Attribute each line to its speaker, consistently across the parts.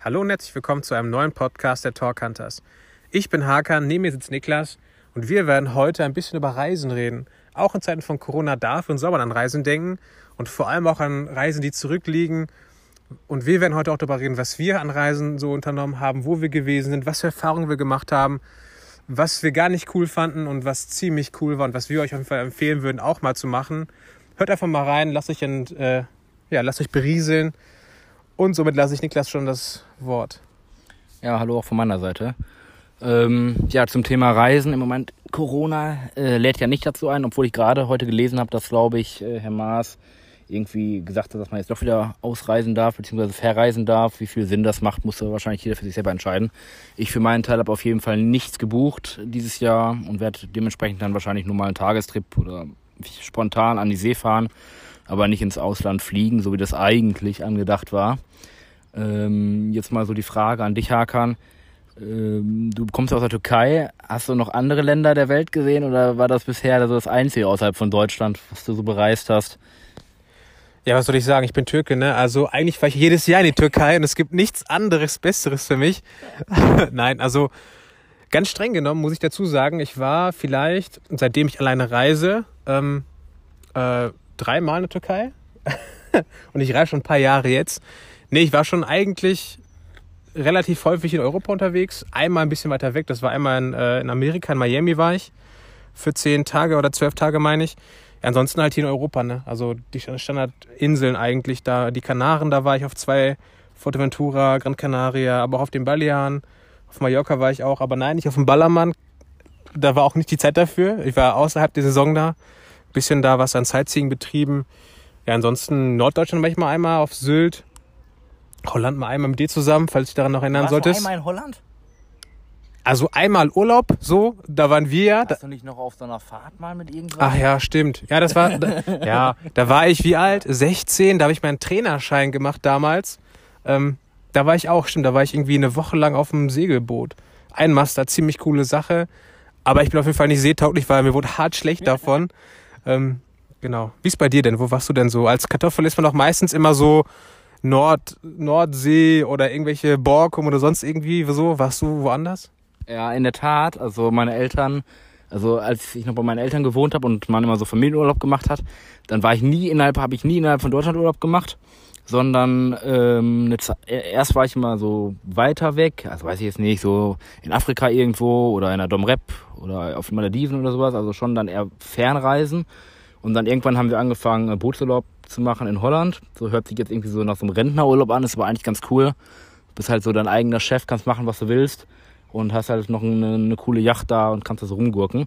Speaker 1: Hallo und herzlich willkommen zu einem neuen Podcast der Talk Hunters. Ich bin Hakan, neben mir sitzt Niklas und wir werden heute ein bisschen über Reisen reden. Auch in Zeiten von Corona darf und soll man an Reisen denken und vor allem auch an Reisen, die zurückliegen. Und wir werden heute auch darüber reden, was wir an Reisen so unternommen haben, wo wir gewesen sind, was für Erfahrungen wir gemacht haben, was wir gar nicht cool fanden und was ziemlich cool war und was wir euch auf jeden Fall empfehlen würden, auch mal zu machen. Hört einfach mal rein, lasst euch, in, äh, ja, lasst euch berieseln. Und somit lasse ich Niklas schon das Wort.
Speaker 2: Ja, hallo auch von meiner Seite. Ähm, ja, zum Thema Reisen. Im Moment Corona äh, lädt ja nicht dazu ein, obwohl ich gerade heute gelesen habe, dass, glaube ich, äh, Herr Maas irgendwie gesagt hat, dass man jetzt doch wieder ausreisen darf, beziehungsweise verreisen darf. Wie viel Sinn das macht, muss wahrscheinlich jeder für sich selber entscheiden. Ich für meinen Teil habe auf jeden Fall nichts gebucht dieses Jahr und werde dementsprechend dann wahrscheinlich nur mal einen Tagestrip oder spontan an die See fahren, aber nicht ins Ausland fliegen, so wie das eigentlich angedacht war. Ähm, jetzt mal so die Frage an dich, Hakan. Ähm, du kommst aus der Türkei. Hast du noch andere Länder der Welt gesehen oder war das bisher so das Einzige außerhalb von Deutschland, was du so bereist hast?
Speaker 1: Ja, was soll ich sagen? Ich bin Türke, ne? Also eigentlich fahre ich jedes Jahr in die Türkei und es gibt nichts anderes, Besseres für mich. Nein, also ganz streng genommen muss ich dazu sagen, ich war vielleicht, seitdem ich alleine reise, ähm, äh, dreimal in der Türkei. und ich reise schon ein paar Jahre jetzt. Nee, ich war schon eigentlich relativ häufig in Europa unterwegs. Einmal ein bisschen weiter weg. Das war einmal in, äh, in Amerika, in Miami war ich. Für zehn Tage oder zwölf Tage meine ich. Ja, ansonsten halt hier in Europa, ne? Also die Standardinseln eigentlich da. Die Kanaren, da war ich auf zwei. Fuerteventura, Gran Canaria, aber auch auf den Balearen. Auf Mallorca war ich auch. Aber nein, nicht auf dem Ballermann. Da war auch nicht die Zeit dafür. Ich war außerhalb der Saison da. Bisschen da was an Sightseeing betrieben. Ja, ansonsten Norddeutschland war ich mal einmal auf Sylt Holland mal einmal mit dir zusammen, falls du dich daran noch erinnern solltest.
Speaker 2: Einmal in Holland?
Speaker 1: Also einmal Urlaub, so, da waren wir ja.
Speaker 2: Warst du nicht noch auf so einer Fahrt mal mit irgendwas?
Speaker 1: Ach ja, stimmt. Ja, das war, ja, da war ich wie alt? 16, da habe ich meinen Trainerschein gemacht damals. Ähm, da war ich auch, stimmt, da war ich irgendwie eine Woche lang auf dem Segelboot. Ein Master, ziemlich coole Sache. Aber ich bin auf jeden Fall nicht seetauglich, weil mir wurde hart schlecht davon. Ähm, genau. Wie ist bei dir denn? Wo warst du denn so? Als Kartoffel ist man doch meistens immer so Nord, Nordsee oder irgendwelche Borkum oder sonst irgendwie so? Warst du woanders?
Speaker 2: Ja, in der Tat. Also meine Eltern, also als ich noch bei meinen Eltern gewohnt habe und man immer so Familienurlaub gemacht hat, dann war ich nie innerhalb, habe ich nie innerhalb von Deutschland Urlaub gemacht, sondern ähm, eine, erst war ich immer so weiter weg, also weiß ich jetzt nicht, so in Afrika irgendwo oder in der Domrep oder auf den Malediven oder sowas, also schon dann eher Fernreisen. Und dann irgendwann haben wir angefangen, Bootsurlaub zu machen in Holland. So hört sich jetzt irgendwie so nach so einem Rentnerurlaub an, ist aber eigentlich ganz cool. Du bist halt so dein eigener Chef, kannst machen, was du willst und hast halt noch eine, eine coole Yacht da und kannst da so rumgurken.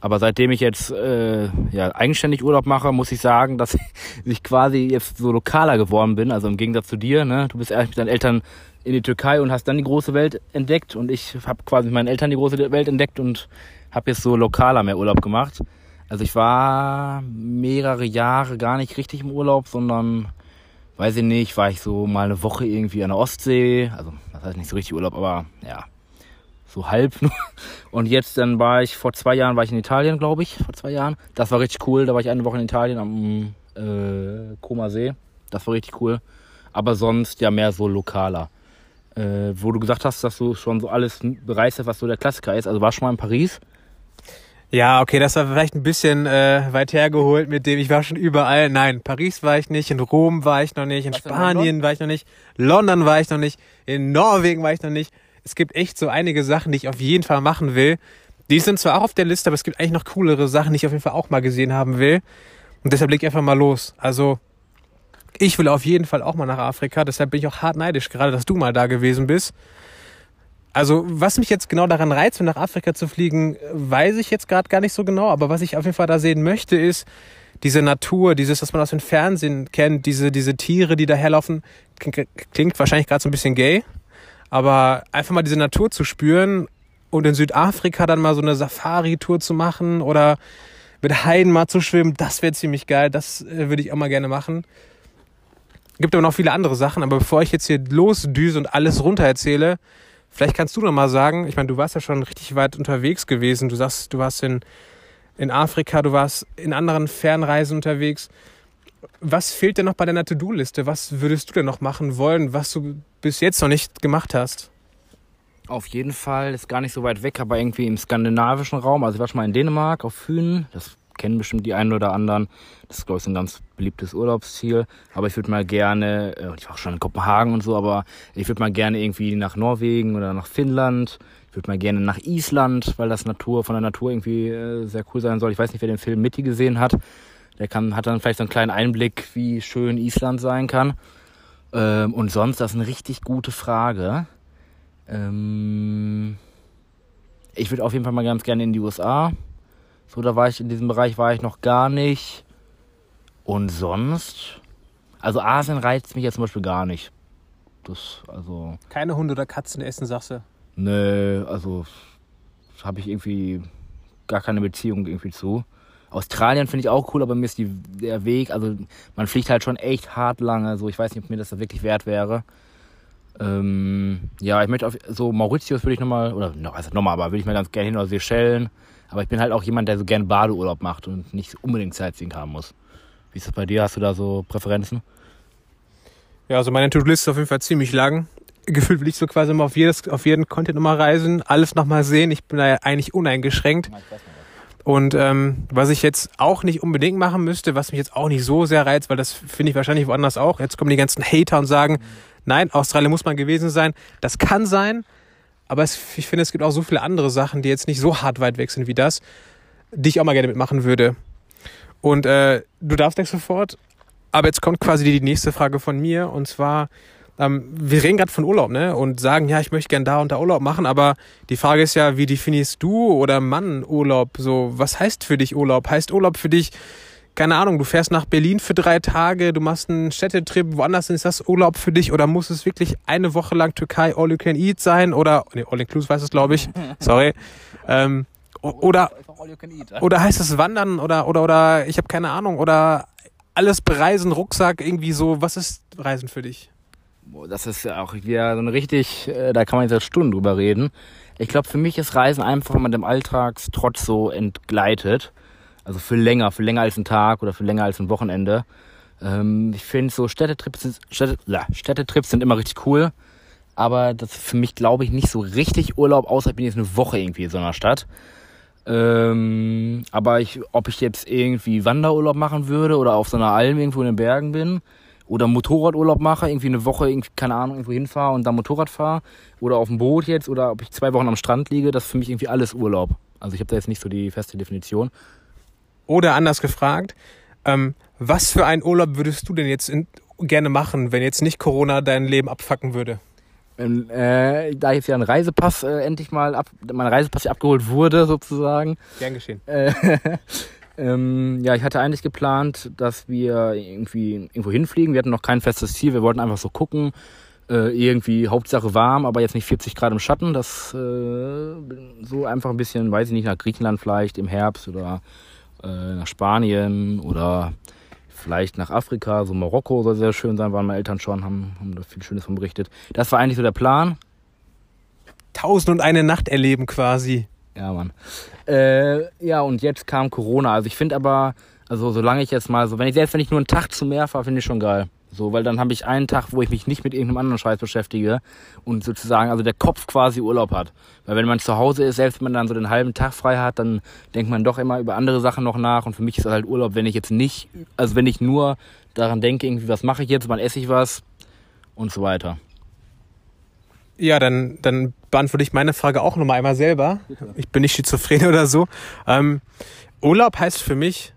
Speaker 2: Aber seitdem ich jetzt äh, ja, eigenständig Urlaub mache, muss ich sagen, dass ich quasi jetzt so lokaler geworden bin. Also im Gegensatz zu dir, ne? Du bist erst mit deinen Eltern in die Türkei und hast dann die große Welt entdeckt und ich habe quasi mit meinen Eltern die große Welt entdeckt und habe jetzt so lokaler mehr Urlaub gemacht. Also ich war mehrere Jahre gar nicht richtig im Urlaub, sondern, weiß ich nicht, war ich so mal eine Woche irgendwie an der Ostsee. Also, das heißt nicht so richtig Urlaub, aber ja, so halb nur. Und jetzt dann war ich, vor zwei Jahren war ich in Italien, glaube ich, vor zwei Jahren. Das war richtig cool. Da war ich eine Woche in Italien am äh, Koma See. Das war richtig cool. Aber sonst ja mehr so lokaler. Äh, wo du gesagt hast, dass du schon so alles bereist hast, was so der Klassiker ist. Also war schon mal in Paris.
Speaker 1: Ja, okay, das war vielleicht ein bisschen äh, weit hergeholt mit dem, ich war schon überall. Nein, Paris war ich nicht, in Rom war ich noch nicht, in Was Spanien in war ich noch nicht, London war ich noch nicht, in Norwegen war ich noch nicht. Es gibt echt so einige Sachen, die ich auf jeden Fall machen will. Die sind zwar auch auf der Liste, aber es gibt eigentlich noch coolere Sachen, die ich auf jeden Fall auch mal gesehen haben will. Und deshalb leg ich einfach mal los. Also, ich will auf jeden Fall auch mal nach Afrika, deshalb bin ich auch hart neidisch, gerade dass du mal da gewesen bist. Also, was mich jetzt genau daran reizt, nach Afrika zu fliegen, weiß ich jetzt gerade gar nicht so genau. Aber was ich auf jeden Fall da sehen möchte, ist diese Natur, dieses, was man aus dem Fernsehen kennt, diese, diese Tiere, die da herlaufen. Klingt wahrscheinlich gerade so ein bisschen gay. Aber einfach mal diese Natur zu spüren und in Südafrika dann mal so eine Safari-Tour zu machen oder mit Heiden mal zu schwimmen, das wäre ziemlich geil. Das äh, würde ich auch mal gerne machen. Gibt aber noch viele andere Sachen, aber bevor ich jetzt hier losdüse und alles runter erzähle, Vielleicht kannst du noch mal sagen, ich meine, du warst ja schon richtig weit unterwegs gewesen. Du sagst, du warst in in Afrika, du warst in anderen Fernreisen unterwegs. Was fehlt denn noch bei deiner To-Do-Liste? Was würdest du denn noch machen wollen, was du bis jetzt noch nicht gemacht hast?
Speaker 2: Auf jeden Fall, ist gar nicht so weit weg, aber irgendwie im skandinavischen Raum. Also ich war schon mal in Dänemark auf Fünen. Das kennen bestimmt die einen oder anderen. Das ist, glaube ich, ein ganz beliebtes Urlaubsziel. Aber ich würde mal gerne, äh, ich war auch schon in Kopenhagen und so, aber ich würde mal gerne irgendwie nach Norwegen oder nach Finnland. Ich würde mal gerne nach Island, weil das Natur von der Natur irgendwie äh, sehr cool sein soll. Ich weiß nicht, wer den Film Mitty gesehen hat. Der kann, hat dann vielleicht so einen kleinen Einblick, wie schön Island sein kann. Ähm, und sonst, das ist eine richtig gute Frage. Ähm, ich würde auf jeden Fall mal ganz gerne in die USA. So, da war ich in diesem Bereich war ich noch gar nicht. Und sonst, also Asien reizt mich jetzt zum Beispiel gar nicht. Das, also.
Speaker 1: Keine Hunde oder Katzen essen, sagst du?
Speaker 2: Nö, also habe ich irgendwie gar keine Beziehung irgendwie zu. Australien finde ich auch cool, aber mir ist die, der Weg, also man fliegt halt schon echt hart lange. So, ich weiß nicht, ob mir das da wirklich wert wäre. Ähm, ja, ich möchte auf so Mauritius würde ich nochmal, oder also nochmal, aber würde ich mal ganz gerne hin oder Seychellen. Aber ich bin halt auch jemand, der so gerne Badeurlaub macht und nicht unbedingt Sightseeing haben muss. Wie ist das bei dir? Hast du da so Präferenzen?
Speaker 1: Ja, also meine To-Do-Liste ist auf jeden Fall ziemlich lang. Gefühlt will ich so quasi immer auf, jedes, auf jeden Content nochmal reisen, alles nochmal sehen. Ich bin da ja eigentlich uneingeschränkt. Und ähm, was ich jetzt auch nicht unbedingt machen müsste, was mich jetzt auch nicht so sehr reizt, weil das finde ich wahrscheinlich woanders auch. Jetzt kommen die ganzen Hater und sagen, nein, Australien muss man gewesen sein. Das kann sein, aber es, ich finde, es gibt auch so viele andere Sachen, die jetzt nicht so hart weit weg sind wie das, die ich auch mal gerne mitmachen würde. Und äh, du darfst gleich sofort. Aber jetzt kommt quasi die nächste Frage von mir. Und zwar, ähm, wir reden gerade von Urlaub, ne? Und sagen, ja, ich möchte gern da und da Urlaub machen. Aber die Frage ist ja, wie definierst du oder Mann Urlaub? So, was heißt für dich Urlaub? Heißt Urlaub für dich, keine Ahnung, du fährst nach Berlin für drei Tage, du machst einen Städtetrip, woanders ist das Urlaub für dich oder muss es wirklich eine Woche lang Türkei All You Can Eat sein oder, nee, All Inclusive heißt es, glaube ich, sorry. Ähm, oder, oder heißt es Wandern oder, oder, oder, ich habe keine Ahnung, oder alles bereisen, Rucksack, irgendwie so, was ist Reisen für dich?
Speaker 2: Das ist ja auch wieder so eine richtig, äh, da kann man jetzt Stunden drüber reden. Ich glaube, für mich ist Reisen einfach, wenn man dem Alltagstrotz so entgleitet also für länger, für länger als einen Tag oder für länger als ein Wochenende. Ähm, ich finde so Städtetrips sind, Städte, ja, Städtetrips sind immer richtig cool. Aber das ist für mich, glaube ich, nicht so richtig Urlaub, außer ich bin jetzt eine Woche irgendwie in so einer Stadt. Ähm, aber ich, ob ich jetzt irgendwie Wanderurlaub machen würde oder auf so einer Alm irgendwo in den Bergen bin oder Motorradurlaub mache, irgendwie eine Woche, irgendwie, keine Ahnung, irgendwo hinfahre und dann Motorrad fahre oder auf dem Boot jetzt oder ob ich zwei Wochen am Strand liege, das ist für mich irgendwie alles Urlaub. Also ich habe da jetzt nicht so die feste Definition.
Speaker 1: Oder anders gefragt, ähm, was für einen Urlaub würdest du denn jetzt in, gerne machen, wenn jetzt nicht Corona dein Leben abfacken würde?
Speaker 2: Ähm, äh, da jetzt ja ein Reisepass äh, endlich mal ab, mein Reisepass abgeholt wurde sozusagen.
Speaker 1: Gern geschehen.
Speaker 2: Äh, ähm, ja, ich hatte eigentlich geplant, dass wir irgendwie irgendwo hinfliegen. Wir hatten noch kein festes Ziel. Wir wollten einfach so gucken. Äh, irgendwie Hauptsache warm, aber jetzt nicht 40 Grad im Schatten. Das äh, so einfach ein bisschen, weiß ich nicht, nach Griechenland vielleicht im Herbst oder äh, nach Spanien oder vielleicht nach Afrika, so Marokko soll sehr schön sein, waren meine Eltern schon, haben, haben da viel Schönes von berichtet. Das war eigentlich so der Plan.
Speaker 1: Tausend und eine Nacht erleben quasi.
Speaker 2: Ja, Mann. Äh, ja, und jetzt kam Corona. Also ich finde aber, also solange ich jetzt mal so, wenn ich selbst wenn ich nur einen Tag zu mehr fahre, finde ich schon geil. So, weil dann habe ich einen Tag, wo ich mich nicht mit irgendeinem anderen Scheiß beschäftige und sozusagen, also der Kopf quasi Urlaub hat. Weil wenn man zu Hause ist, selbst wenn man dann so den halben Tag frei hat, dann denkt man doch immer über andere Sachen noch nach. Und für mich ist das halt Urlaub, wenn ich jetzt nicht, also wenn ich nur daran denke, irgendwie, was mache ich jetzt, wann esse ich was und so weiter.
Speaker 1: Ja, dann, dann beantworte ich meine Frage auch nochmal einmal selber. Ich bin nicht schizophren oder so. Ähm, Urlaub heißt für mich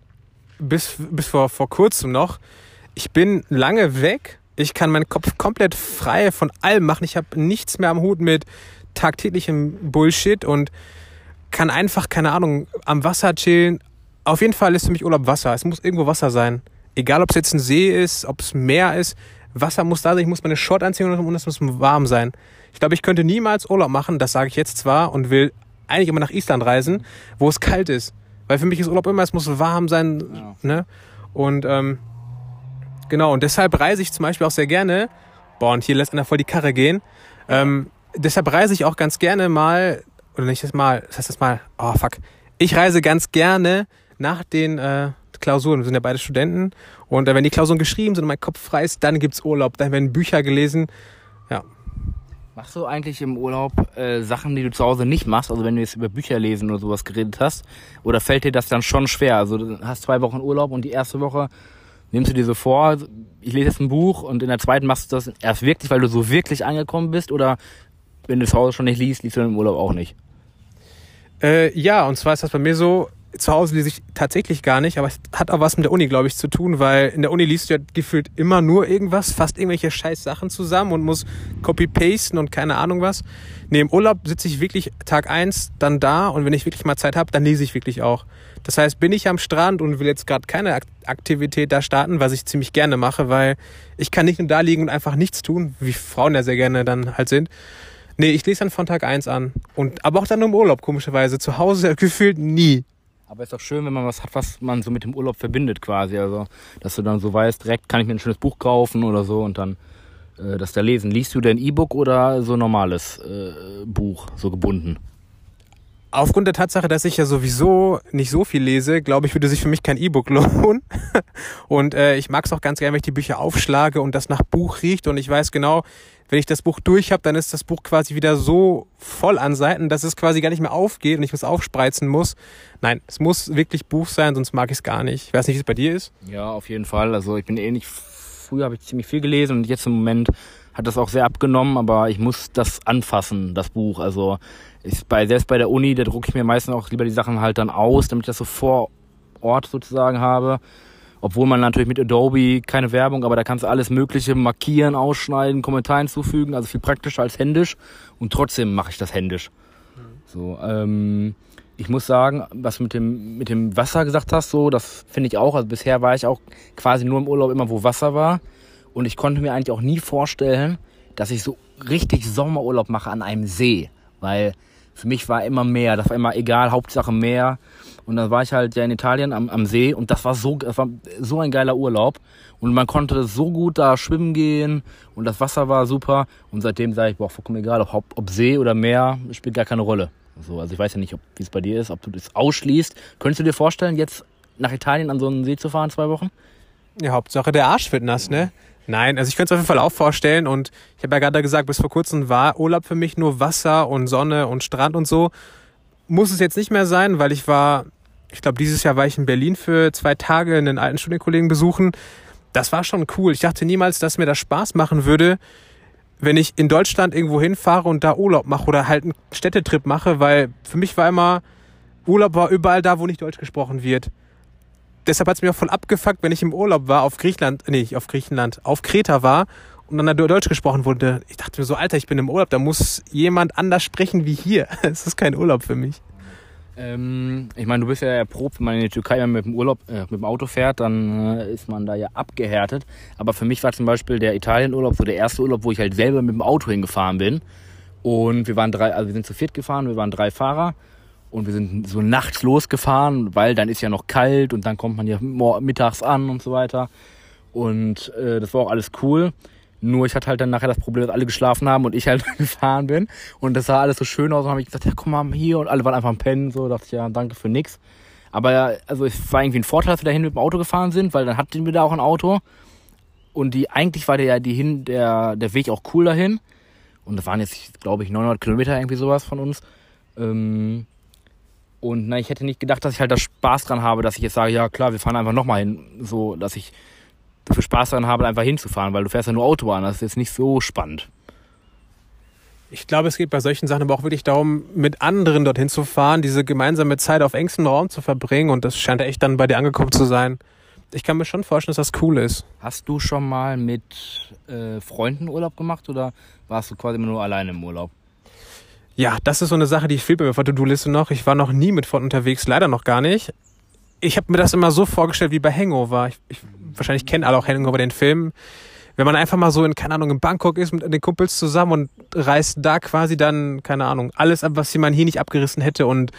Speaker 1: bis, bis vor, vor kurzem noch, ich bin lange weg. Ich kann meinen Kopf komplett frei von allem machen. Ich habe nichts mehr am Hut mit tagtäglichem Bullshit und kann einfach, keine Ahnung, am Wasser chillen. Auf jeden Fall ist für mich Urlaub Wasser. Es muss irgendwo Wasser sein. Egal, ob es jetzt ein See ist, ob es Meer ist. Wasser muss da sein. Ich muss meine Short anziehen und es muss warm sein. Ich glaube, ich könnte niemals Urlaub machen. Das sage ich jetzt zwar und will eigentlich immer nach Island reisen, wo es kalt ist. Weil für mich ist Urlaub immer, es muss warm sein. Ja. Ne? Und ähm, Genau, und deshalb reise ich zum Beispiel auch sehr gerne. Boah, und hier lässt einer voll die Karre gehen. Ähm, deshalb reise ich auch ganz gerne mal, oder nicht das mal, das heißt das mal, oh fuck, Ich reise ganz gerne nach den äh, Klausuren. Wir sind ja beide Studenten. Und äh, wenn die Klausuren geschrieben sind und mein Kopf frei ist, dann gibt's Urlaub. Dann werden Bücher gelesen. Ja.
Speaker 2: Machst du eigentlich im Urlaub äh, Sachen, die du zu Hause nicht machst? Also wenn du jetzt über Bücher lesen oder sowas geredet hast? Oder fällt dir das dann schon schwer? Also du hast zwei Wochen Urlaub und die erste Woche nimmst du dir so vor, ich lese jetzt ein Buch und in der zweiten machst du das erst wirklich, weil du so wirklich angekommen bist? Oder wenn du zu Hause schon nicht liest, liest du dann im Urlaub auch nicht?
Speaker 1: Äh, ja, und zwar ist das bei mir so, zu Hause lese ich tatsächlich gar nicht, aber es hat auch was mit der Uni, glaube ich, zu tun, weil in der Uni liest du ja gefühlt immer nur irgendwas, fast irgendwelche scheiß Sachen zusammen und muss copy-pasten und keine Ahnung was. Nee, im Urlaub sitze ich wirklich Tag eins dann da und wenn ich wirklich mal Zeit habe, dann lese ich wirklich auch. Das heißt, bin ich am Strand und will jetzt gerade keine Aktivität da starten, was ich ziemlich gerne mache, weil ich kann nicht nur da liegen und einfach nichts tun, wie Frauen ja sehr gerne dann halt sind. Nee, ich lese dann von Tag eins an. Und, aber auch dann nur im Urlaub, komischerweise. Zu Hause gefühlt nie.
Speaker 2: Aber ist doch schön, wenn man was hat, was man so mit dem Urlaub verbindet quasi. Also, dass du dann so weißt, direkt kann ich mir ein schönes Buch kaufen oder so und dann äh, das da lesen. Liest du denn E-Book oder so normales äh, Buch, so gebunden?
Speaker 1: Aufgrund der Tatsache, dass ich ja sowieso nicht so viel lese, glaube ich, würde sich für mich kein E-Book lohnen. Und äh, ich mag es auch ganz gerne, wenn ich die Bücher aufschlage und das nach Buch riecht. Und ich weiß genau, wenn ich das Buch durch habe, dann ist das Buch quasi wieder so voll an Seiten, dass es quasi gar nicht mehr aufgeht und ich was aufspreizen muss. Nein, es muss wirklich Buch sein, sonst mag ich es gar nicht. Ich weiß nicht, wie es bei dir ist.
Speaker 2: Ja, auf jeden Fall. Also ich bin ähnlich. Früher habe ich ziemlich viel gelesen und jetzt im Moment hat das auch sehr abgenommen, aber ich muss das anfassen, das Buch. Also ich, bei, selbst bei der Uni, da drucke ich mir meistens auch lieber die Sachen halt dann aus, damit ich das so vor Ort sozusagen habe. Obwohl man natürlich mit Adobe keine Werbung, aber da kannst du alles Mögliche markieren, ausschneiden, Kommentar hinzufügen, also viel praktischer als händisch. Und trotzdem mache ich das händisch. So, ähm, ich muss sagen, was du mit dem, mit dem Wasser gesagt hast, so, das finde ich auch. Also bisher war ich auch quasi nur im Urlaub immer, wo Wasser war. Und ich konnte mir eigentlich auch nie vorstellen, dass ich so richtig Sommerurlaub mache an einem See. Weil für mich war immer Meer, das war immer egal, Hauptsache Meer. Und dann war ich halt ja in Italien am, am See und das war so, das war so ein geiler Urlaub. Und man konnte so gut da schwimmen gehen und das Wasser war super. Und seitdem sage ich, boah, vollkommen egal, ob, ob See oder Meer, spielt gar keine Rolle. So, also ich weiß ja nicht, wie es bei dir ist, ob du das ausschließt. Könntest du dir vorstellen, jetzt nach Italien an so einen See zu fahren, zwei Wochen?
Speaker 1: Ja, Hauptsache der Arsch wird nass, ne? Nein, also ich könnte es auf jeden Fall auch vorstellen und ich habe ja gerade gesagt, bis vor kurzem war Urlaub für mich nur Wasser und Sonne und Strand und so. Muss es jetzt nicht mehr sein, weil ich war, ich glaube, dieses Jahr war ich in Berlin für zwei Tage einen alten Studienkollegen besuchen. Das war schon cool. Ich dachte niemals, dass mir das Spaß machen würde, wenn ich in Deutschland irgendwo hinfahre und da Urlaub mache oder halt einen Städtetrip mache, weil für mich war immer, Urlaub war überall da, wo nicht Deutsch gesprochen wird deshalb hat es mir auch voll abgefuckt, wenn ich im Urlaub war auf Griechenland, nee, auf Griechenland, auf Kreta war und dann da Deutsch gesprochen wurde. Ich dachte mir so, Alter, ich bin im Urlaub, da muss jemand anders sprechen wie hier. Es ist kein Urlaub für mich.
Speaker 2: Ähm, ich meine, du bist ja erprobt, wenn man in die Türkei mit dem Urlaub, äh, mit dem Auto fährt, dann äh, ist man da ja abgehärtet. Aber für mich war zum Beispiel der Italienurlaub so der erste Urlaub, wo ich halt selber mit dem Auto hingefahren bin. Und wir waren drei, also wir sind zu viert gefahren, wir waren drei Fahrer. Und wir sind so nachts losgefahren, weil dann ist ja noch kalt und dann kommt man ja mittags an und so weiter. Und äh, das war auch alles cool. Nur ich hatte halt dann nachher das Problem, dass alle geschlafen haben und ich halt gefahren bin. Und das sah alles so schön aus. Und habe ich gesagt, ja, komm mal hier. Und alle waren einfach am Pennen. So dachte ich, ja, danke für nix. Aber ja, also es war irgendwie ein Vorteil, dass wir dahin mit dem Auto gefahren sind, weil dann hatten wir da auch ein Auto. Und die eigentlich war der die hin, der, der Weg auch cool dahin. Und das waren jetzt, glaube ich, 900 Kilometer irgendwie sowas von uns. Ähm, und na, ich hätte nicht gedacht, dass ich halt da Spaß dran habe, dass ich jetzt sage, ja klar, wir fahren einfach nochmal hin. So, dass ich dafür Spaß dran habe, einfach hinzufahren, weil du fährst ja nur Autobahn, das ist jetzt nicht so spannend.
Speaker 1: Ich glaube, es geht bei solchen Sachen aber auch wirklich darum, mit anderen dorthin zu fahren, diese gemeinsame Zeit auf engstem Raum zu verbringen und das scheint echt dann bei dir angekommen zu sein. Ich kann mir schon vorstellen, dass das cool ist.
Speaker 2: Hast du schon mal mit äh, Freunden Urlaub gemacht oder warst du quasi immer nur alleine im Urlaub?
Speaker 1: Ja, das ist so eine Sache, die fehlt mir auf der To-Do-Liste noch. Ich war noch nie mit Freunden unterwegs, leider noch gar nicht. Ich habe mir das immer so vorgestellt wie bei Hangover. Ich, ich, wahrscheinlich kennen alle auch Hangover den Film. Wenn man einfach mal so in, keine Ahnung, in Bangkok ist mit den Kumpels zusammen und reißt da quasi dann, keine Ahnung, alles ab, was man hier nicht abgerissen hätte und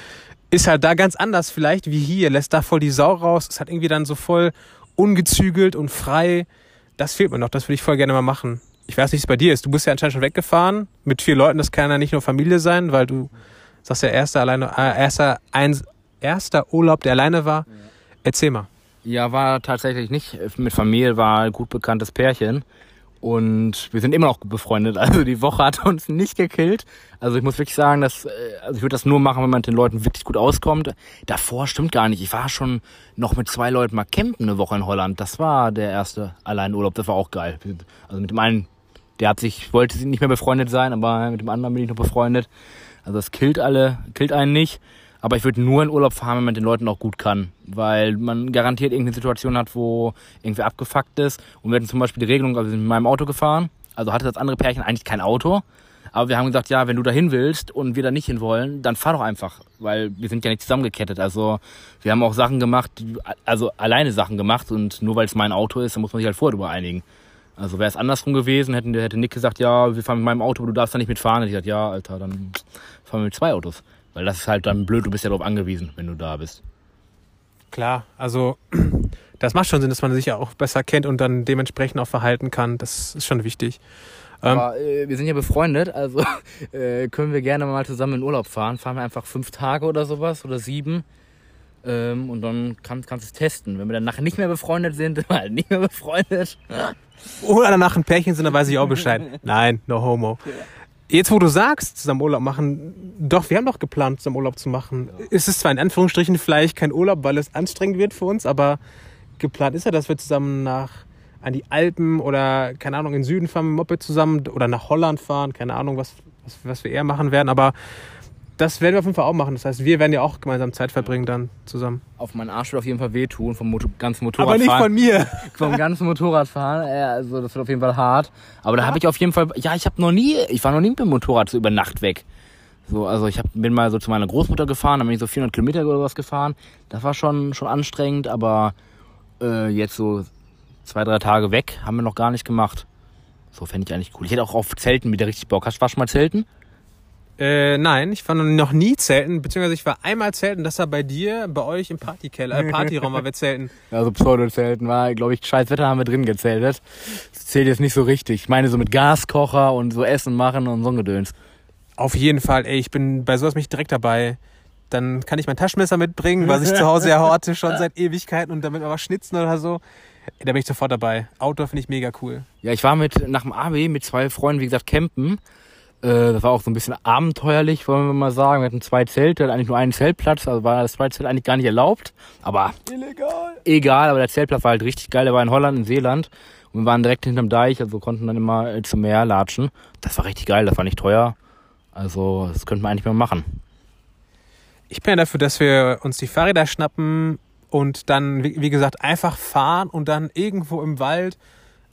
Speaker 1: ist halt da ganz anders vielleicht wie hier, lässt da voll die Sau raus, ist halt irgendwie dann so voll ungezügelt und frei. Das fehlt mir noch, das würde ich voll gerne mal machen ich weiß nicht, wie es bei dir ist. Du bist ja anscheinend schon weggefahren mit vier Leuten. Das kann ja nicht nur Familie sein, weil du sagst ja erster alleine, äh, erster eins, erster Urlaub, der alleine war. Erzähl mal.
Speaker 2: Ja, war tatsächlich nicht. Mit Familie war ein gut bekanntes Pärchen. Und wir sind immer noch befreundet. Also die Woche hat uns nicht gekillt. Also ich muss wirklich sagen, dass, äh, also ich würde das nur machen, wenn man mit den Leuten wirklich gut auskommt. Davor stimmt gar nicht. Ich war schon noch mit zwei Leuten mal campen eine Woche in Holland. Das war der erste Alleinurlaub. Das war auch geil. Also mit dem einen, der hat sich, wollte nicht mehr befreundet sein, aber mit dem anderen bin ich noch befreundet. Also das killt alle, killt einen nicht. Aber ich würde nur in Urlaub fahren, wenn man den Leuten auch gut kann. Weil man garantiert irgendeine Situation hat, wo irgendwie abgefuckt ist. Und wir hatten zum Beispiel die Regelung, also wir sind mit meinem Auto gefahren. Also hatte das andere Pärchen eigentlich kein Auto. Aber wir haben gesagt, ja, wenn du da hin willst und wir da nicht hin wollen, dann fahr doch einfach. Weil wir sind ja nicht zusammengekettet. Also wir haben auch Sachen gemacht, also alleine Sachen gemacht. Und nur weil es mein Auto ist, dann muss man sich halt vorher drüber einigen. Also wäre es andersrum gewesen, hätten, hätte Nick gesagt, ja, wir fahren mit meinem Auto, aber du darfst da nicht mitfahren. Hätte ich gesagt, ja, Alter, dann fahren wir mit zwei Autos. Weil das ist halt dann blöd, du bist ja darauf angewiesen, wenn du da bist.
Speaker 1: Klar, also das macht schon Sinn, dass man sich ja auch besser kennt und dann dementsprechend auch verhalten kann. Das ist schon wichtig.
Speaker 2: Ähm, Aber äh, wir sind ja befreundet, also äh, können wir gerne mal zusammen in Urlaub fahren. Fahren wir einfach fünf Tage oder sowas oder sieben. Ähm, und dann kann, kannst du es testen. Wenn wir dann nachher nicht mehr befreundet sind, sind wir halt nicht mehr befreundet.
Speaker 1: Oder danach ein Pärchen sind, dann weiß ich auch Bescheid. Nein, no homo. Jetzt, wo du sagst, zusammen Urlaub machen, doch, wir haben doch geplant, zusammen Urlaub zu machen. Ja. Es ist zwar in Anführungsstrichen vielleicht kein Urlaub, weil es anstrengend wird für uns, aber geplant ist ja, dass wir zusammen nach an die Alpen oder, keine Ahnung, in den Süden fahren mit Moped zusammen oder nach Holland fahren, keine Ahnung, was, was, was wir eher machen werden, aber das werden wir auf jeden Fall auch machen. Das heißt, wir werden ja auch gemeinsam Zeit verbringen dann zusammen.
Speaker 2: Auf meinen Arsch wird auf jeden Fall wehtun vom Motor ganzen Motorradfahren.
Speaker 1: Aber nicht von mir.
Speaker 2: vom ganzen Motorradfahren. Also das wird auf jeden Fall hart. Aber da habe ich auf jeden Fall, ja, ich habe noch nie, ich war noch nie mit dem Motorrad so über Nacht weg. So, also ich hab, bin mal so zu meiner Großmutter gefahren, dann bin ich so 400 Kilometer oder was gefahren. Das war schon, schon anstrengend, aber äh, jetzt so zwei, drei Tage weg haben wir noch gar nicht gemacht. So fände ich eigentlich cool. Ich hätte auch auf Zelten wieder richtig Bock. Hast du schon mal Zelten?
Speaker 1: Äh, nein, ich war noch nie zelten, beziehungsweise ich war einmal zelten, das war bei dir, bei euch im Partykeller, äh, Partyraum, weil wir zelten.
Speaker 2: Ja, so Pseudo-Zelten war, glaube ich, scheiß Wetter haben wir drin gezeltet. Das zählt jetzt nicht so richtig. Ich meine so mit Gaskocher und so Essen machen und so ein Gedöns.
Speaker 1: Auf jeden Fall, ey, ich bin bei sowas mich direkt dabei. Dann kann ich mein Taschenmesser mitbringen, was ich zu Hause ja horte, schon seit Ewigkeiten und damit was schnitzen oder so. Da bin ich sofort dabei. Outdoor finde ich mega cool.
Speaker 2: Ja, ich war mit nach dem AB mit zwei Freunden, wie gesagt, campen. Äh, das war auch so ein bisschen abenteuerlich, wollen wir mal sagen. Wir hatten zwei Zelte, eigentlich nur einen Zeltplatz, also war das zweite Zelt eigentlich gar nicht erlaubt. Aber
Speaker 1: illegal.
Speaker 2: Egal, aber der Zeltplatz war halt richtig geil. Der war in Holland, in Seeland. Und wir waren direkt hinterm Deich, also konnten dann immer zum Meer latschen. Das war richtig geil, das war nicht teuer. Also, das könnten wir eigentlich mal machen.
Speaker 1: Ich bin ja dafür, dass wir uns die Fahrräder schnappen und dann, wie gesagt, einfach fahren und dann irgendwo im Wald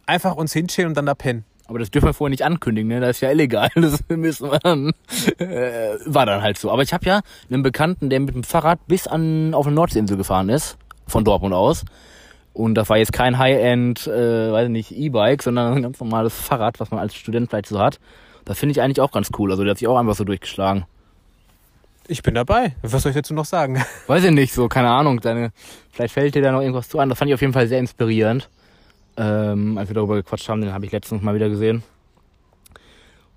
Speaker 1: einfach uns hinstellen und dann da pennen.
Speaker 2: Aber das dürfen wir vorher nicht ankündigen, ne? Das ist ja illegal. Das müssen wir dann, äh, war dann halt so. Aber ich habe ja einen Bekannten, der mit dem Fahrrad bis an auf eine Nordseeinsel gefahren ist, von Dortmund aus. Und das war jetzt kein High-End, äh, weiß nicht, E-Bike, sondern ein ganz normales Fahrrad, was man als Student vielleicht so hat. Das finde ich eigentlich auch ganz cool. Also der hat sich auch einfach so durchgeschlagen.
Speaker 1: Ich bin dabei. Was soll ich dazu noch sagen?
Speaker 2: Weiß ich nicht, so, keine Ahnung. Deine, vielleicht fällt dir da noch irgendwas zu an. Das fand ich auf jeden Fall sehr inspirierend ähm, als wir darüber gequatscht haben, den habe ich letztens mal wieder gesehen.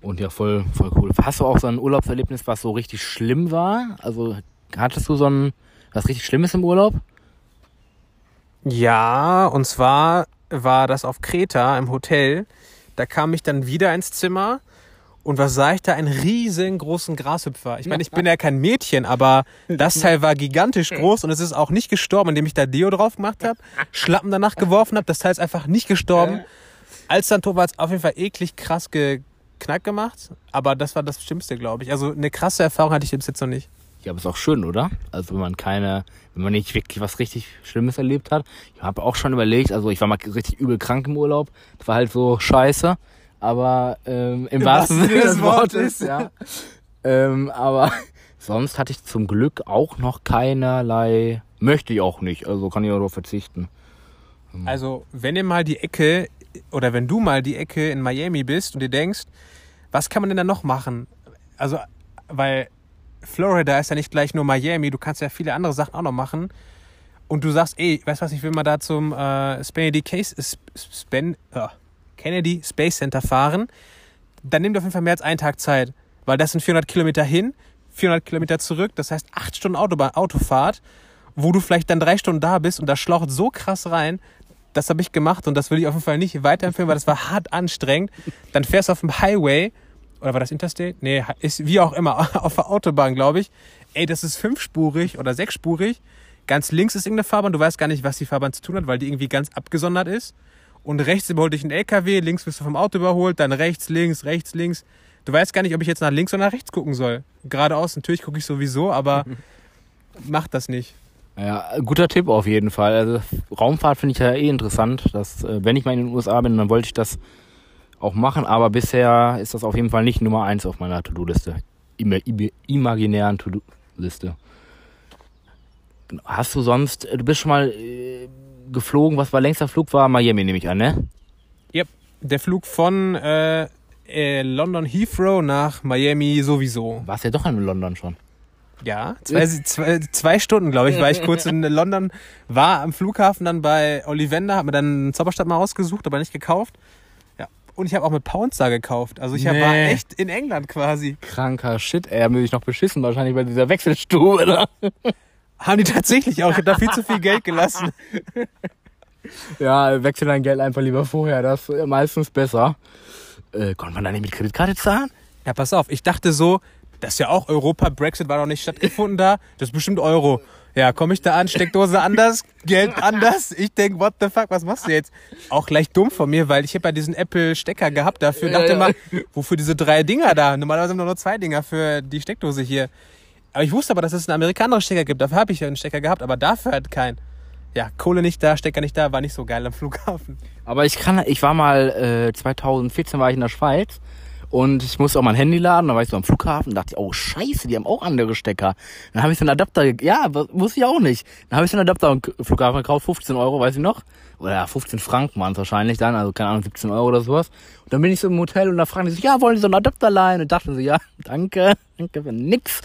Speaker 2: Und ja, voll, voll cool. Hast du auch so ein Urlaubserlebnis, was so richtig schlimm war? Also hattest du so ein was richtig Schlimmes im Urlaub?
Speaker 1: Ja, und zwar war das auf Kreta im Hotel. Da kam ich dann wieder ins Zimmer und was sah ich da? Einen riesengroßen Grashüpfer. Ich meine, ich bin ja kein Mädchen, aber das Teil war gigantisch groß und es ist auch nicht gestorben, indem ich da Deo drauf gemacht habe, Schlappen danach geworfen habe. Das Teil ist einfach nicht gestorben. Als dann war es auf jeden Fall eklig krass geknackt gemacht. Aber das war das Schlimmste, glaube ich. Also eine krasse Erfahrung hatte ich bis jetzt noch nicht.
Speaker 2: Ja, aber ist auch schön, oder? Also wenn man keine, wenn man nicht wirklich was richtig Schlimmes erlebt hat. Ich habe auch schon überlegt, also ich war mal richtig übel krank im Urlaub. Das war halt so scheiße aber ähm, im, Im wahrsten Sinne des Wortes, ja. ähm, aber sonst hatte ich zum Glück auch noch keinerlei, möchte ich auch nicht, also kann ich auch darauf verzichten.
Speaker 1: Ähm. Also, wenn ihr mal die Ecke oder wenn du mal die Ecke in Miami bist und dir denkst, was kann man denn da noch machen? Also, weil Florida ist ja nicht gleich nur Miami, du kannst ja viele andere Sachen auch noch machen. Und du sagst, ey, weißt du was, ich will mal da zum äh, Spendy Case, Spen, uh, Kennedy Space Center fahren, dann nimm dir auf jeden Fall mehr als einen Tag Zeit. Weil das sind 400 Kilometer hin, 400 Kilometer zurück. Das heißt acht Stunden Autobahn, Autofahrt, wo du vielleicht dann drei Stunden da bist und da schlaucht so krass rein. Das habe ich gemacht und das will ich auf jeden Fall nicht weiterempfehlen, weil das war hart anstrengend. Dann fährst du auf dem Highway, oder war das Interstate? Nee, ist wie auch immer, auf der Autobahn, glaube ich. Ey, das ist fünfspurig oder sechsspurig. Ganz links ist irgendeine Fahrbahn, du weißt gar nicht, was die Fahrbahn zu tun hat, weil die irgendwie ganz abgesondert ist. Und rechts überholt dich ein LKW, links wirst du vom Auto überholt, dann rechts, links, rechts, links. Du weißt gar nicht, ob ich jetzt nach links oder nach rechts gucken soll. Geradeaus, natürlich gucke ich sowieso, aber mach das nicht.
Speaker 2: Ja, guter Tipp auf jeden Fall. Also Raumfahrt finde ich ja eh interessant. Dass, äh, wenn ich mal in den USA bin, dann wollte ich das auch machen, aber bisher ist das auf jeden Fall nicht Nummer eins auf meiner To-Do-Liste. Imaginären To-Do-Liste. Hast du sonst, du bist schon mal äh, geflogen, was war längster Flug war? Miami nehme ich an, ne?
Speaker 1: Yep, der Flug von äh, äh, London Heathrow nach Miami sowieso.
Speaker 2: Warst ja doch in London schon.
Speaker 1: Ja, zwei, zwei, zwei Stunden, glaube ich, war ich kurz in London, war am Flughafen dann bei Ollivander, habe mir dann Zauberstab mal ausgesucht, aber nicht gekauft. Ja, und ich habe auch mit Pounds da gekauft. Also ich nee. war echt in England quasi.
Speaker 2: Kranker Shit, ey, die dich noch beschissen wahrscheinlich bei dieser Wechselstube, oder?
Speaker 1: Haben die tatsächlich auch. Ich habe da viel zu viel Geld gelassen.
Speaker 2: ja, wechsel dein Geld einfach lieber vorher. Das ist meistens besser. Äh, konnte man da nicht mit Kreditkarte zahlen?
Speaker 1: Ja, pass auf. Ich dachte so, das ist ja auch Europa. Brexit war noch nicht stattgefunden da. Das ist bestimmt Euro. Ja, komme ich da an, Steckdose anders, Geld anders. Ich denk, what the fuck, was machst du jetzt? Auch gleich dumm von mir, weil ich habe ja diesen Apple-Stecker gehabt dafür. Ja, dachte ja. mal, wofür diese drei Dinger da? Normalerweise haben wir nur zwei Dinger für die Steckdose hier. Aber ich wusste aber, dass es einen amerikanischen Stecker gibt. Dafür habe ich ja einen Stecker gehabt, aber dafür halt keinen. Ja, Kohle nicht da, Stecker nicht da, war nicht so geil am Flughafen.
Speaker 2: Aber ich kann, ich war mal, äh, 2014 war ich in der Schweiz und ich musste auch mein Handy laden, da war ich so am Flughafen, dachte ich, oh scheiße, die haben auch andere Stecker. Dann habe ich so einen Adapter, ja, wusste ich auch nicht. Dann habe ich so einen Adapter am Flughafen gekauft, 15 Euro, weiß ich noch. Oder 15 Franken waren es wahrscheinlich dann, also keine Ahnung, 17 Euro oder sowas. Und dann bin ich so im Hotel und da fragen die so, ja, wollen die so einen Adapter leihen? Und dachte so, ja, danke, danke für nix.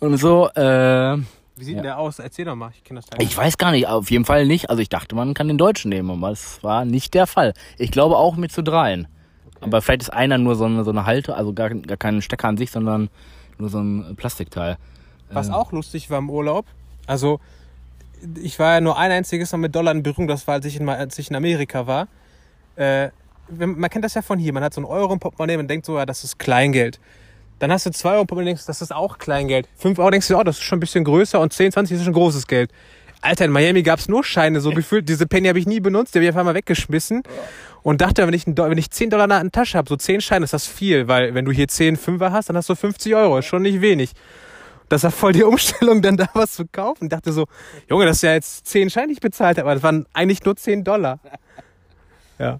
Speaker 2: Und so, äh,
Speaker 1: wie sieht ja. denn der aus? Erzähl doch mal, ich kenne das
Speaker 2: Teil. Ich weiß gar nicht, auf jeden Fall nicht. Also ich dachte, man kann den Deutschen nehmen, aber es war nicht der Fall. Ich glaube auch mit zu dreien. Aber vielleicht ist einer nur so eine, so eine Halte, also gar, gar kein Stecker an sich, sondern nur so ein Plastikteil.
Speaker 1: Was ähm. auch lustig war im Urlaub, also ich war ja nur ein einziges Mal mit Dollar in Berührung, das war, als ich in, als ich in Amerika war. Äh, man kennt das ja von hier, man hat so ein Euro im Portemonnaie und denkt so, ja, das ist Kleingeld. Dann hast du zwei Euro im Portemonnaie und denkst, das ist auch Kleingeld. Fünf Euro denkst du, oh, das ist schon ein bisschen größer und 10, 20 ist schon großes Geld. Alter, in Miami gab es nur Scheine, so gefühlt. Diese Penny habe ich nie benutzt, die habe ich einfach mal weggeschmissen und dachte, wenn ich, wenn ich 10 Dollar in der Tasche habe, so 10 Scheine, ist das viel, weil wenn du hier 10 Fünfer hast, dann hast du 50 Euro, ist schon nicht wenig. Das war voll die Umstellung, dann da was zu kaufen. Ich dachte so, Junge, das ist ja jetzt 10 Scheine, die ich bezahlt habe, aber das waren eigentlich nur 10 Dollar. Ja.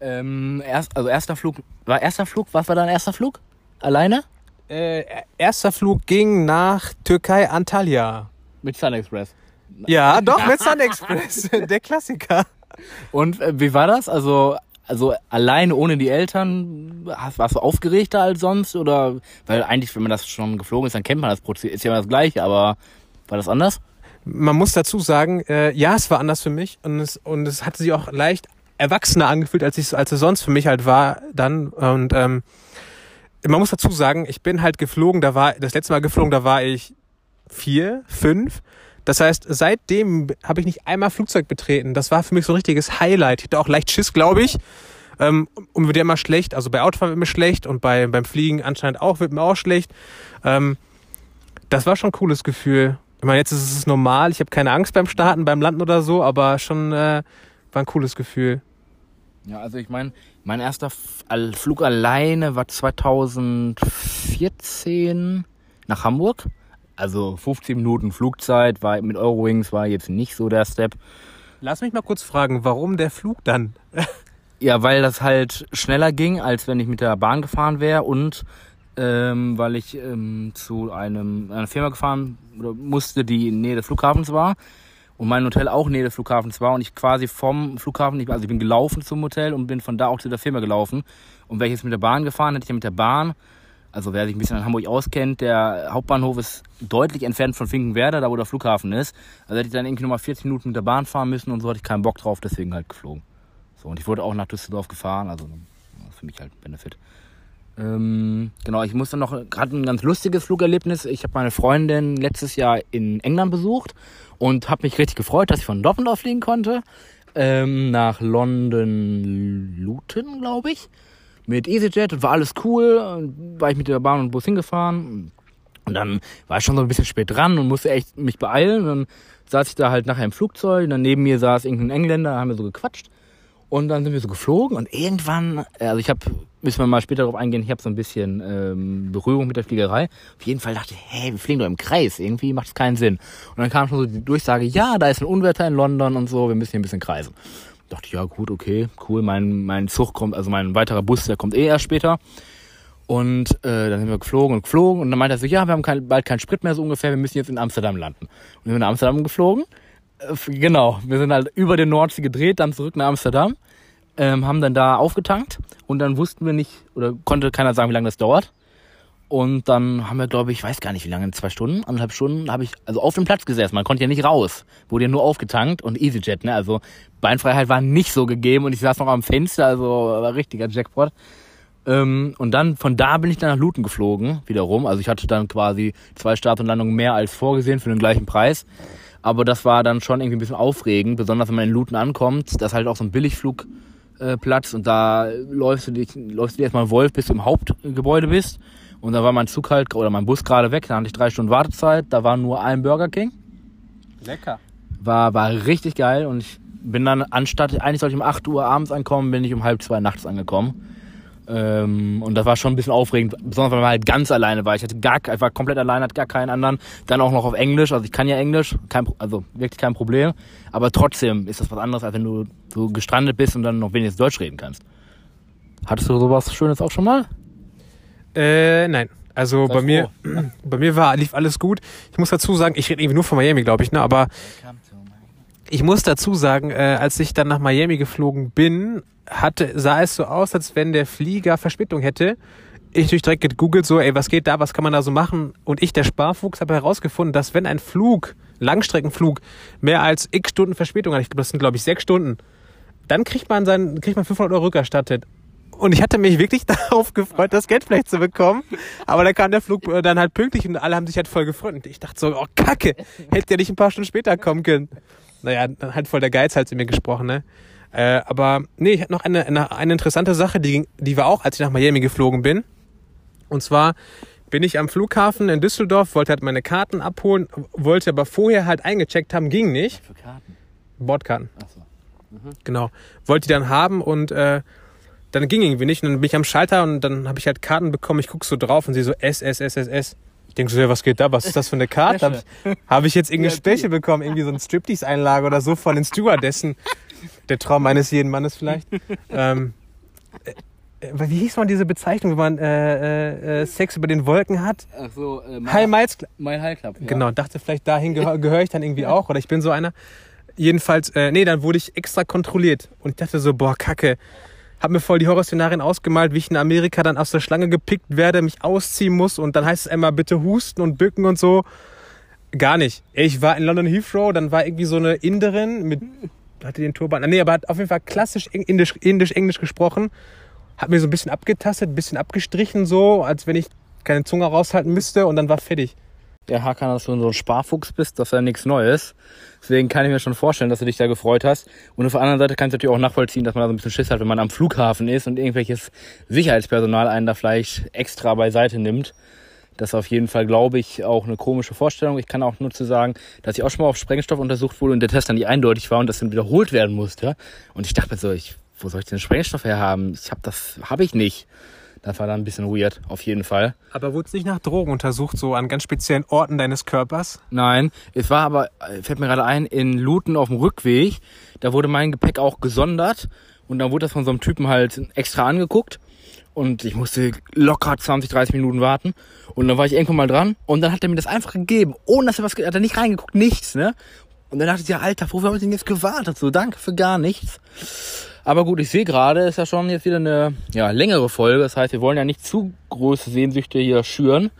Speaker 2: Ähm, erst, also erster Flug, war erster Flug, was war dein erster Flug? Alleine?
Speaker 1: Äh, erster Flug ging nach Türkei, Antalya.
Speaker 2: Mit Sun Express.
Speaker 1: Ja, doch, mit Sun Express. Der Klassiker.
Speaker 2: Und äh, wie war das? Also, also alleine ohne die Eltern, hast, warst du aufgeregter als sonst? Oder weil eigentlich, wenn man das schon geflogen ist, dann kennt man das Prozess, ist ja das gleiche, aber war das anders?
Speaker 1: Man muss dazu sagen, äh, ja, es war anders für mich und es, und es hatte sich auch leicht erwachsener angefühlt, als, als es sonst für mich halt war dann. Und ähm, man muss dazu sagen, ich bin halt geflogen, da war, das letzte Mal geflogen, da war ich vier, fünf das heißt, seitdem habe ich nicht einmal Flugzeug betreten. Das war für mich so ein richtiges Highlight. Ich hatte auch leicht Schiss, glaube ich. Ähm, und wird ja immer schlecht. Also bei Autofahren wird mir schlecht und bei, beim Fliegen anscheinend auch wird mir auch schlecht. Ähm, das war schon ein cooles Gefühl. Ich meine, jetzt ist es normal. Ich habe keine Angst beim Starten, beim Landen oder so, aber schon äh, war ein cooles Gefühl.
Speaker 2: Ja, also ich meine, mein erster Flug alleine war 2014 nach Hamburg. Also 15 Minuten Flugzeit war mit Eurowings war jetzt nicht so der Step.
Speaker 1: Lass mich mal kurz fragen, warum der Flug dann?
Speaker 2: ja, weil das halt schneller ging, als wenn ich mit der Bahn gefahren wäre und ähm, weil ich ähm, zu einem, einer Firma gefahren musste, die in Nähe des Flughafens war und mein Hotel auch in Nähe des Flughafens war und ich quasi vom Flughafen, also ich bin gelaufen zum Hotel und bin von da auch zu der Firma gelaufen und wäre ich jetzt mit der Bahn gefahren, hätte ich ja mit der Bahn also wer sich ein bisschen in Hamburg auskennt, der Hauptbahnhof ist deutlich entfernt von Finkenwerder, da wo der Flughafen ist. Also hätte ich dann irgendwie nochmal 40 Minuten mit der Bahn fahren müssen und so hatte ich keinen Bock drauf, deswegen halt geflogen. So, und ich wurde auch nach Düsseldorf gefahren, also für mich halt Benefit. Ähm, genau, ich musste noch gerade ein ganz lustiges Flugerlebnis. Ich habe meine Freundin letztes Jahr in England besucht und habe mich richtig gefreut, dass ich von Doppendorf fliegen konnte. Ähm, nach London Luton, glaube ich. Mit EasyJet und war alles cool. War ich mit der Bahn und Bus hingefahren. Und dann war ich schon so ein bisschen spät dran und musste echt mich beeilen. Und dann saß ich da halt nachher im Flugzeug. Und dann neben mir saß irgendein Engländer, haben wir so gequatscht. Und dann sind wir so geflogen und irgendwann, also ich habe, müssen wir mal später darauf eingehen, ich habe so ein bisschen ähm, Berührung mit der Fliegerei. Auf jeden Fall dachte ich, hey, wir fliegen doch im Kreis, irgendwie macht es keinen Sinn. Und dann kam schon so die Durchsage, ja, da ist ein Unwetter in London und so, wir müssen hier ein bisschen kreisen. Ich dachte, ja gut, okay, cool, mein, mein Zug kommt, also mein weiterer Bus, der kommt eh erst später. Und äh, dann sind wir geflogen und geflogen und dann meinte er so, ja, wir haben kein, bald keinen Sprit mehr so ungefähr, wir müssen jetzt in Amsterdam landen. Und wir sind in Amsterdam geflogen äh, genau, wir sind halt über den Nordsee gedreht, dann zurück nach Amsterdam, ähm, haben dann da aufgetankt und dann wussten wir nicht, oder konnte keiner sagen, wie lange das dauert. Und dann haben wir, glaube ich, weiß gar nicht wie lange, zwei Stunden, anderthalb Stunden, habe ich also auf dem Platz gesessen. Man konnte ja nicht raus, wurde ja nur aufgetankt und EasyJet, ne? Also Beinfreiheit war nicht so gegeben und ich saß noch am Fenster, also war richtiger Jackpot. Ähm, und dann von da bin ich dann nach Luton geflogen, wiederum. Also ich hatte dann quasi zwei Start und Landungen mehr als vorgesehen für den gleichen Preis. Aber das war dann schon irgendwie ein bisschen aufregend, besonders wenn man in Luton ankommt. Das ist halt auch so ein Billigflugplatz und da läufst du, dich, läufst du dir erstmal Wolf, bis du im Hauptgebäude bist. Und da war mein Zug halt, oder mein Bus gerade weg, da hatte ich drei Stunden Wartezeit, da war nur ein Burger King.
Speaker 1: Lecker.
Speaker 2: War, war richtig geil und ich bin dann, anstatt, eigentlich sollte ich um 8 Uhr abends ankommen, bin ich um halb zwei nachts angekommen. Ähm, und das war schon ein bisschen aufregend, besonders weil man halt ganz alleine war. Ich hatte gar, ich war komplett alleine, hatte gar keinen anderen. Dann auch noch auf Englisch, also ich kann ja Englisch, kein, also wirklich kein Problem. Aber trotzdem ist das was anderes, als wenn du so gestrandet bist und dann noch wenigstens Deutsch reden kannst. Hattest du sowas Schönes auch schon mal?
Speaker 1: Äh, nein. Also bei froh. mir, bei mir war, lief alles gut. Ich muss dazu sagen, ich rede irgendwie nur von Miami, glaube ich, ne, aber ich muss dazu sagen, äh, als ich dann nach Miami geflogen bin, hatte, sah es so aus, als wenn der Flieger Verspätung hätte. Ich natürlich direkt gegoogelt so, ey, was geht da, was kann man da so machen? Und ich, der Sparfuchs, habe herausgefunden, dass wenn ein Flug, Langstreckenflug, mehr als x Stunden Verspätung hat, ich glaube, das sind, glaube ich, sechs Stunden, dann kriegt man sein, kriegt man 500 Euro rückerstattet. Und ich hatte mich wirklich darauf gefreut, das Geld vielleicht zu bekommen. Aber dann kam der Flug äh, dann halt pünktlich und alle haben sich halt voll gefreut. Und ich dachte so, oh Kacke, hätte der nicht ein paar Stunden später kommen können. Naja, dann halt voll der Geiz halt zu mir gesprochen, ne? Äh, aber nee, ich hatte noch eine, eine, eine interessante Sache, die, die war auch, als ich nach Miami geflogen bin. Und zwar bin ich am Flughafen in Düsseldorf, wollte halt meine Karten abholen, wollte aber vorher halt eingecheckt haben, ging nicht.
Speaker 2: Für Karten?
Speaker 1: Bordkarten.
Speaker 2: Ach so. Mhm.
Speaker 1: Genau. Wollte die dann haben und äh, dann ging irgendwie nicht. Und dann bin ich am Schalter und dann habe ich halt Karten bekommen. Ich guck so drauf und sehe so S, S, S, S, S. Ich denke so, ja, was geht da? Was ist das für eine Karte? Habe ich, hab ich jetzt irgendeine Special bekommen? Irgendwie so ein Striptease-Einlage oder so von den Stewardessen? Der Traum eines jeden Mannes vielleicht. ähm, äh, wie hieß man diese Bezeichnung, wenn man äh, äh, Sex über den Wolken hat?
Speaker 2: Ach so, äh,
Speaker 1: High Miles Club.
Speaker 2: Mein High Club. Ja.
Speaker 1: Genau, dachte vielleicht dahin gehöre gehör ich dann irgendwie auch oder ich bin so einer. Jedenfalls, äh, nee, dann wurde ich extra kontrolliert und ich dachte so, boah, Kacke. Hab mir voll die Horrorszenarien ausgemalt, wie ich in Amerika dann aus der Schlange gepickt werde, mich ausziehen muss und dann heißt es einmal bitte husten und bücken und so. Gar nicht. Ich war in London Heathrow, dann war irgendwie so eine Inderin mit hatte den Turban. Nee, aber hat auf jeden Fall klassisch indisch, indisch Englisch gesprochen. Hat mir so ein bisschen abgetastet, ein bisschen abgestrichen, so, als wenn ich keine Zunge raushalten müsste und dann war fertig.
Speaker 2: Der Hakan, dass du so ein Sparfuchs bist, das ist ja nichts Neues. Deswegen kann ich mir schon vorstellen, dass du dich da gefreut hast. Und auf der anderen Seite kannst du natürlich auch nachvollziehen, dass man da so ein bisschen Schiss hat, wenn man am Flughafen ist und irgendwelches Sicherheitspersonal einen da vielleicht extra beiseite nimmt. Das ist auf jeden Fall, glaube ich, auch eine komische Vorstellung. Ich kann auch nur zu sagen, dass ich auch schon mal auf Sprengstoff untersucht wurde und der Test dann nicht eindeutig war und das dann wiederholt werden musste. Und ich dachte mir so, ich, wo soll ich denn Sprengstoff herhaben? Ich habe das, habe ich nicht. Das war dann ein bisschen weird, auf jeden Fall.
Speaker 1: Aber wurde es nicht nach Drogen untersucht, so an ganz speziellen Orten deines Körpers?
Speaker 2: Nein, es war aber, fällt mir gerade ein, in Luton auf dem Rückweg, da wurde mein Gepäck auch gesondert und dann wurde das von so einem Typen halt extra angeguckt und ich musste locker 20, 30 Minuten warten. Und dann war ich irgendwann mal dran und dann hat er mir das einfach gegeben, ohne dass er was, hat er nicht reingeguckt, nichts, ne? Und dann dachte ich, ja, Alter, wofür habe ich denn jetzt gewartet? So, danke für gar nichts. Aber gut, ich sehe gerade, ist ja schon jetzt wieder eine ja, längere Folge. Das heißt, wir wollen ja nicht zu große Sehnsüchte hier schüren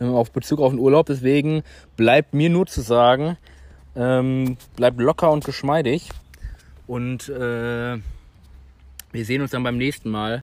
Speaker 2: ähm, auf Bezug auf den Urlaub. Deswegen bleibt mir nur zu sagen, ähm, bleibt locker und geschmeidig. Und äh, wir sehen uns dann beim nächsten Mal.